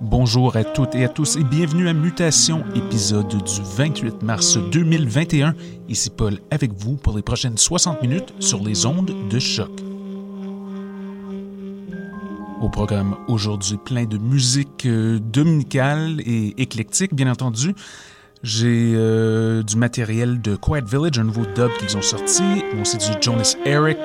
Bonjour à toutes et à tous et bienvenue à Mutation, épisode du 28 mars 2021. Ici Paul avec vous pour les prochaines 60 minutes sur les ondes de choc. Au programme aujourd'hui, plein de musique euh, dominicale et éclectique, bien entendu. J'ai euh, du matériel de Quiet Village, un nouveau dub qu'ils ont sorti. Bon, c'est du Jonas Eric,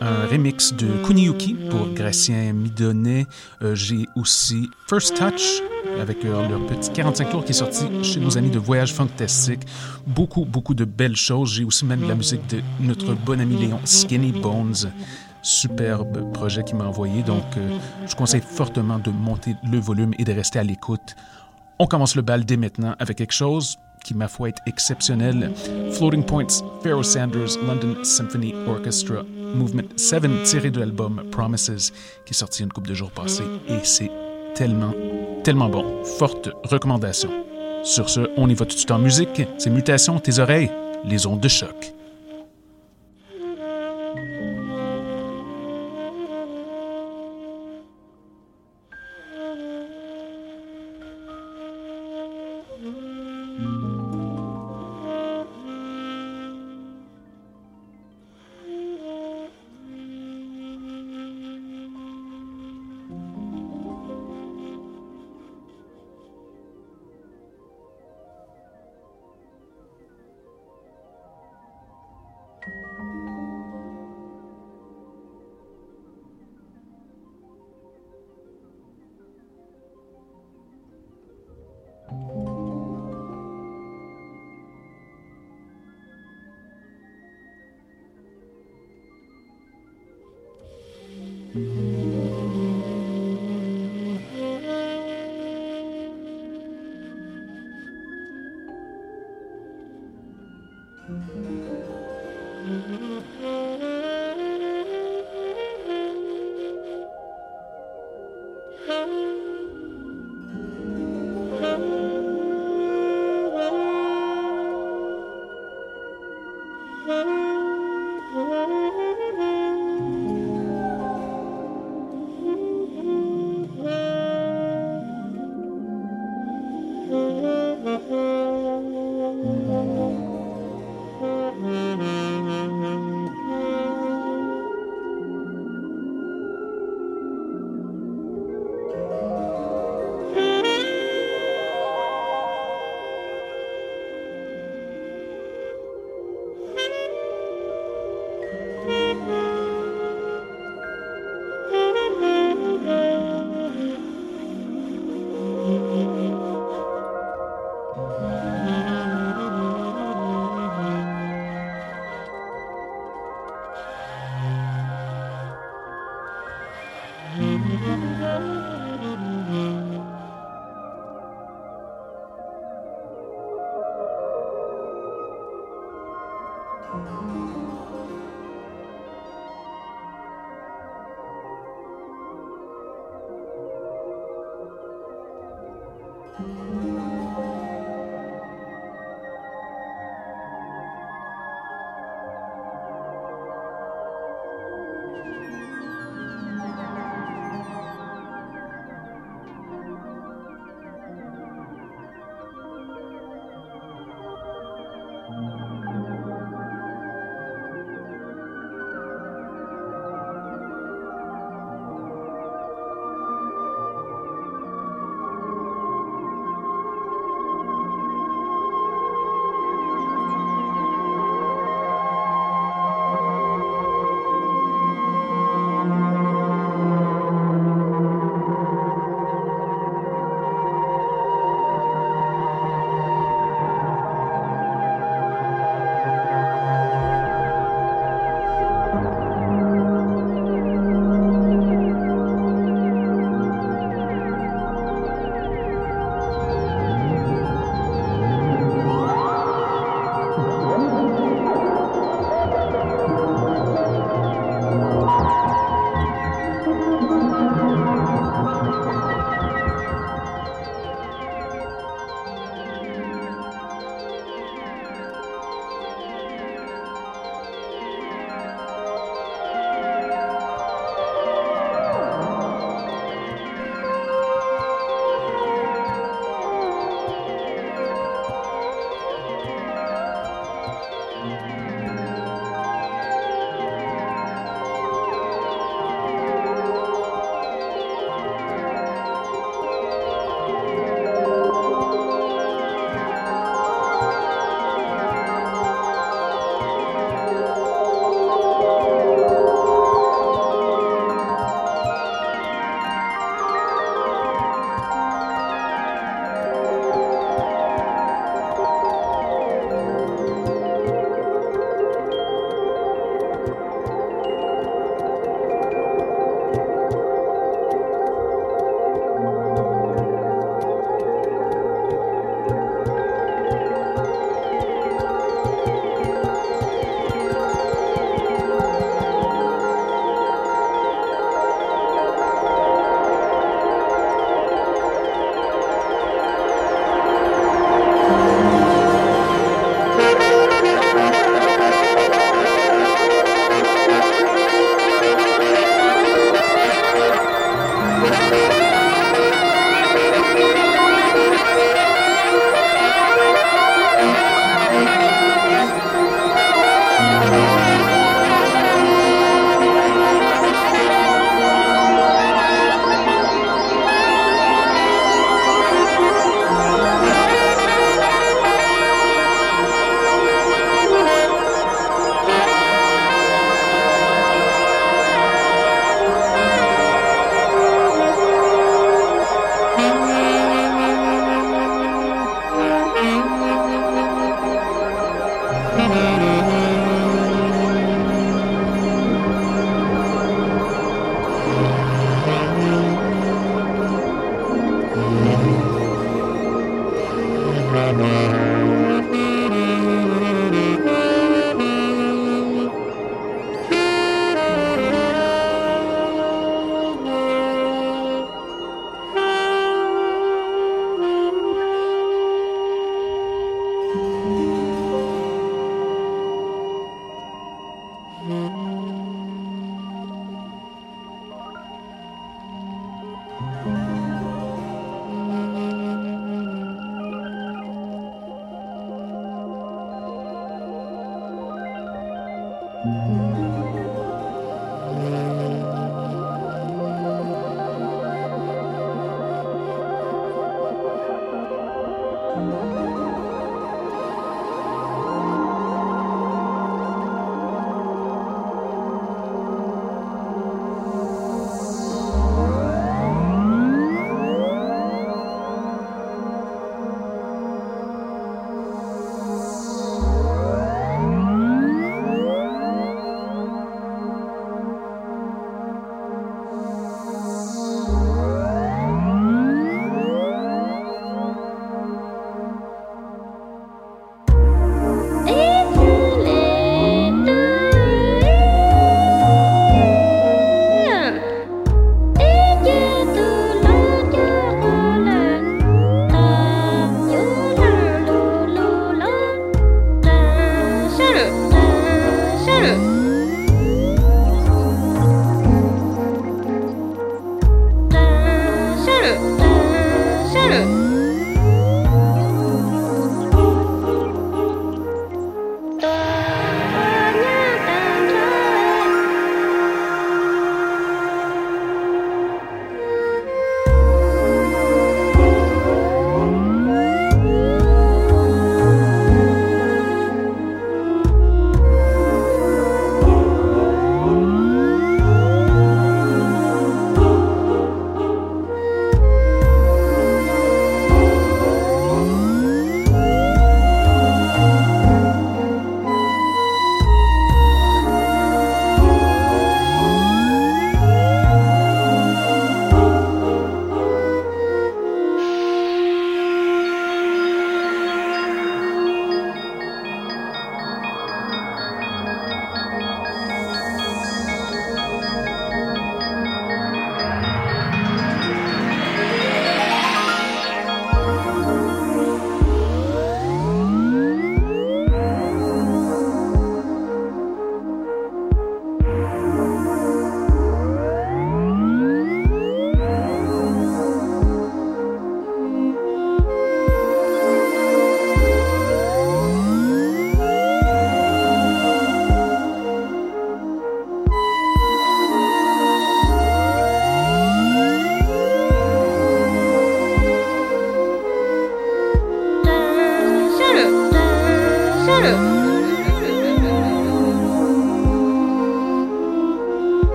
un remix de Kuniyuki pour Gracien Midonnet. Euh, J'ai aussi First Touch avec euh, leur petit 45 tours qui est sorti chez nos amis de Voyage Fantastique. Beaucoup, beaucoup de belles choses. J'ai aussi même la musique de notre bon ami Léon Skinny Bones. Superbe projet qu'il m'a envoyé. Donc, euh, je conseille fortement de monter le volume et de rester à l'écoute. On commence le bal dès maintenant avec quelque chose qui, ma foi, est exceptionnel. Floating Points, Pharaoh Sanders, London Symphony Orchestra, Movement 7, tiré de l'album Promises, qui est sorti une couple de jours passés. Et c'est tellement, tellement bon. Forte recommandation. Sur ce, on y va tout de suite en musique. C'est Mutation, tes oreilles, les ondes de choc. Mm-hmm.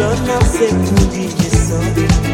Yo no sé, tú dime so.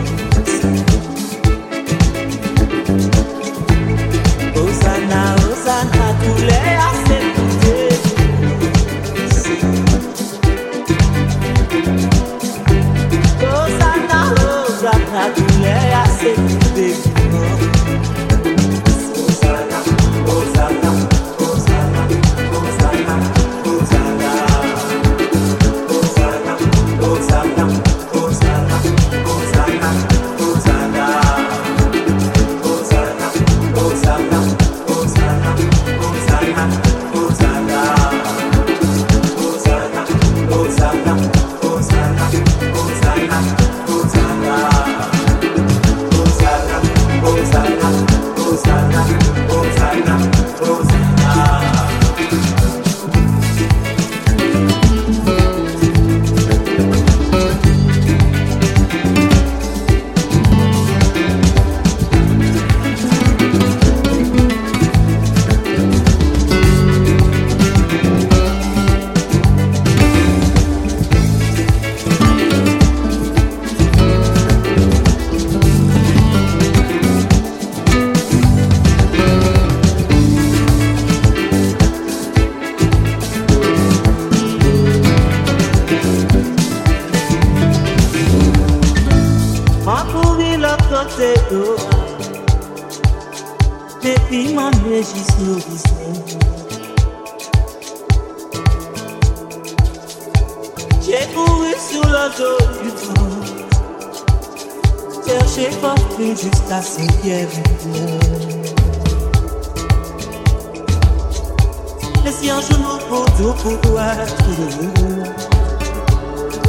pianjo no podo pouvoir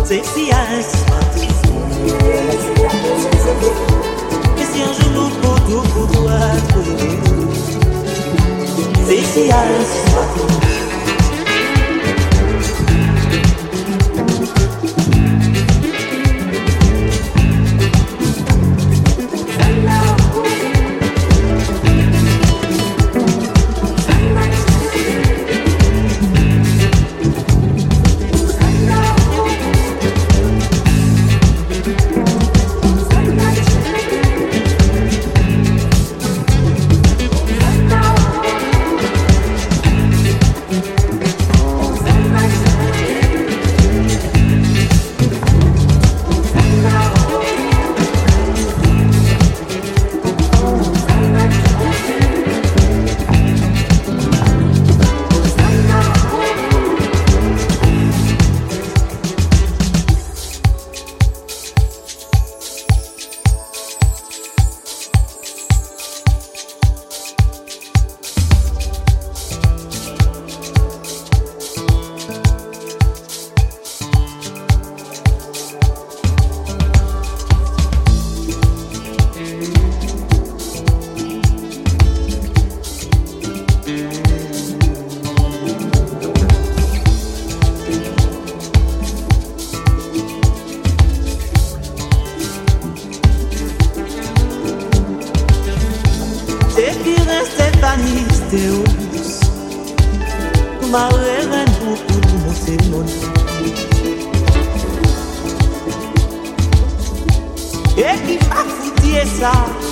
C'est si asparté Et si un jour nous podo pouvoir C'est si asparté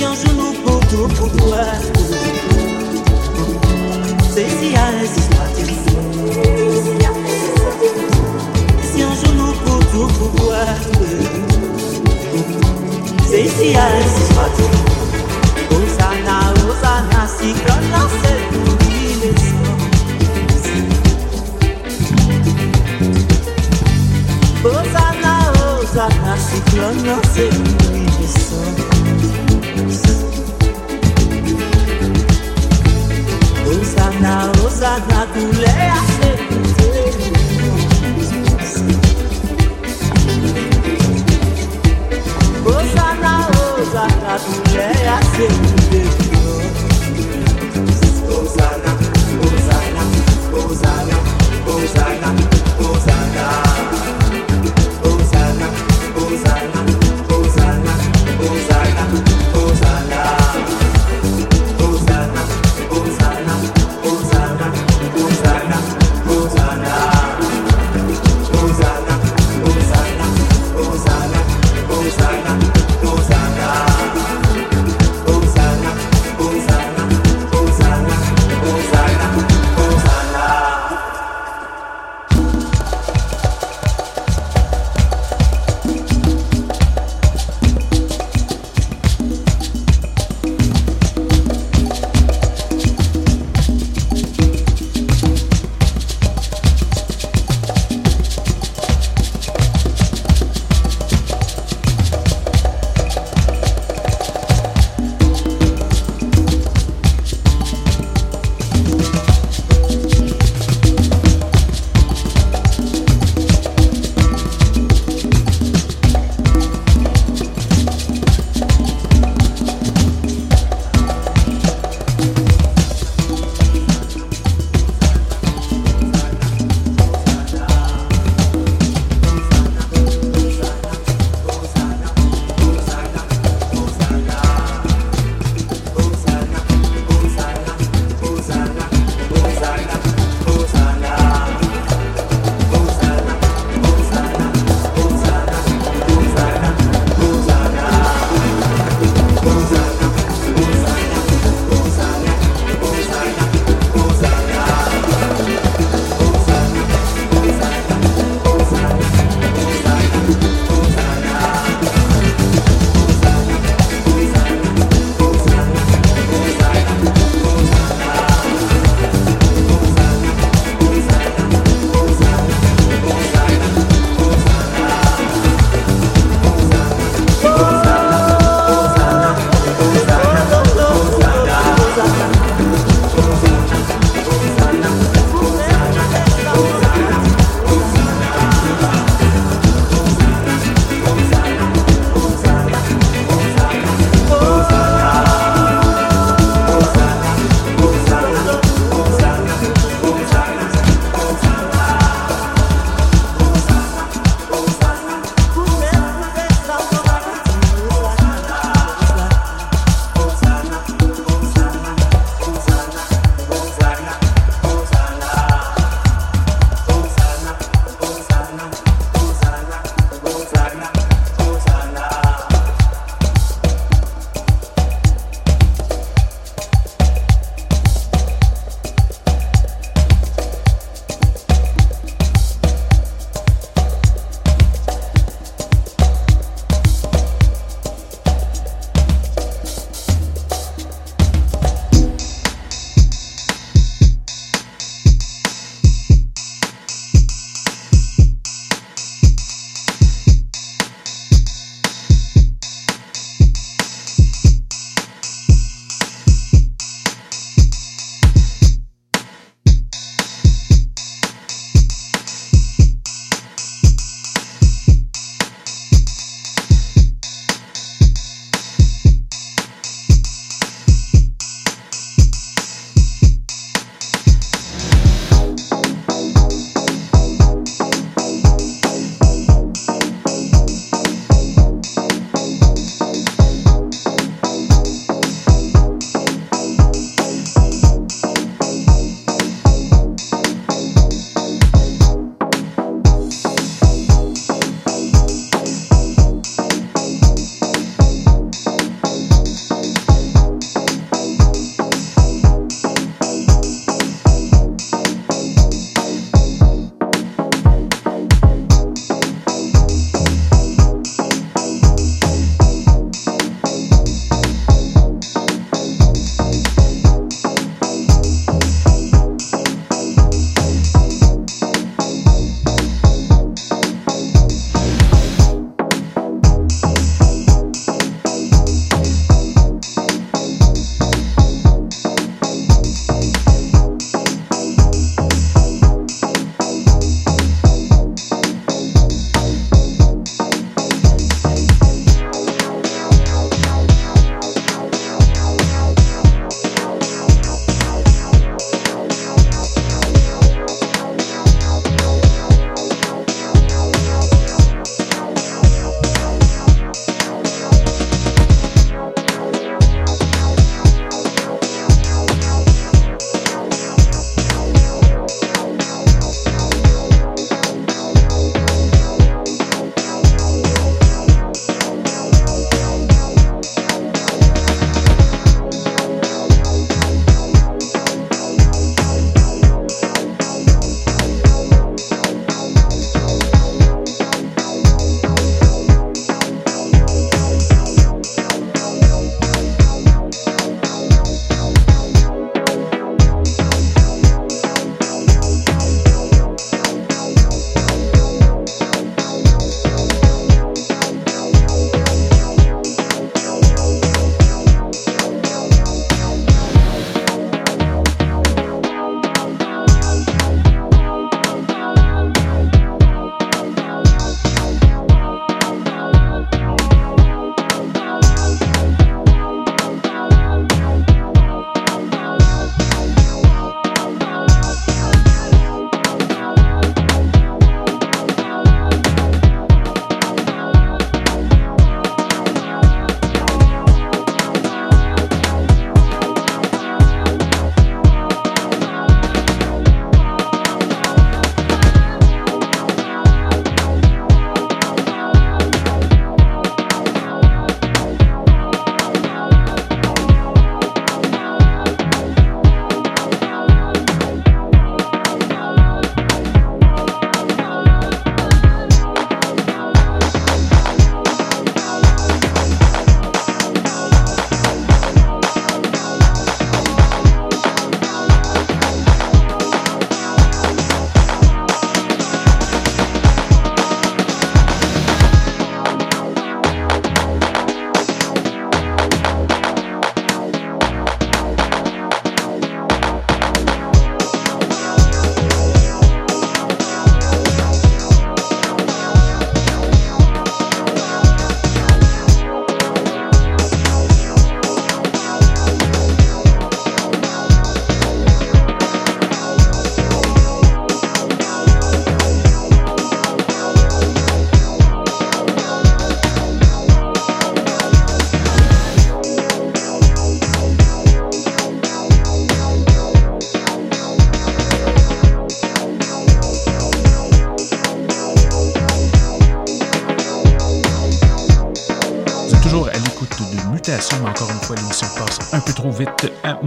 Si un genou pour tout C'est si à Si un genou pour tout C'est si à Hosanna, Hosanna, si en sait tout il est Hosanna, Hosanna, si qu'on en sait tout il Hosanna, Hosanna, tous les assez Hosanna, Hosanna, tous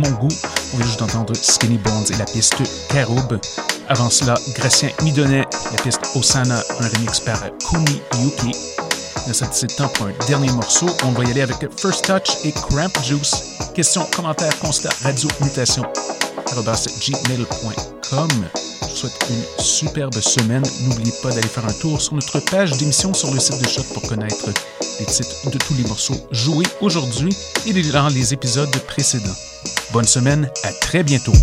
mon goût. On vient juste d'entendre Skinny Bones et la piste Caroube. Avant cela, Gracien Midonnet, la piste Osana, un remix par Kumi Yuki. C'est le temps pour un dernier morceau. On va y aller avec First Touch et Cramp Juice. Questions, commentaires, constats, radio, mutation, gmail.com. Je vous souhaite une superbe semaine. N'oubliez pas d'aller faire un tour sur notre page d'émission sur le site de Choc pour connaître les titres de tous les morceaux joués aujourd'hui et dans les épisodes précédents. Bonne semaine, à très bientôt.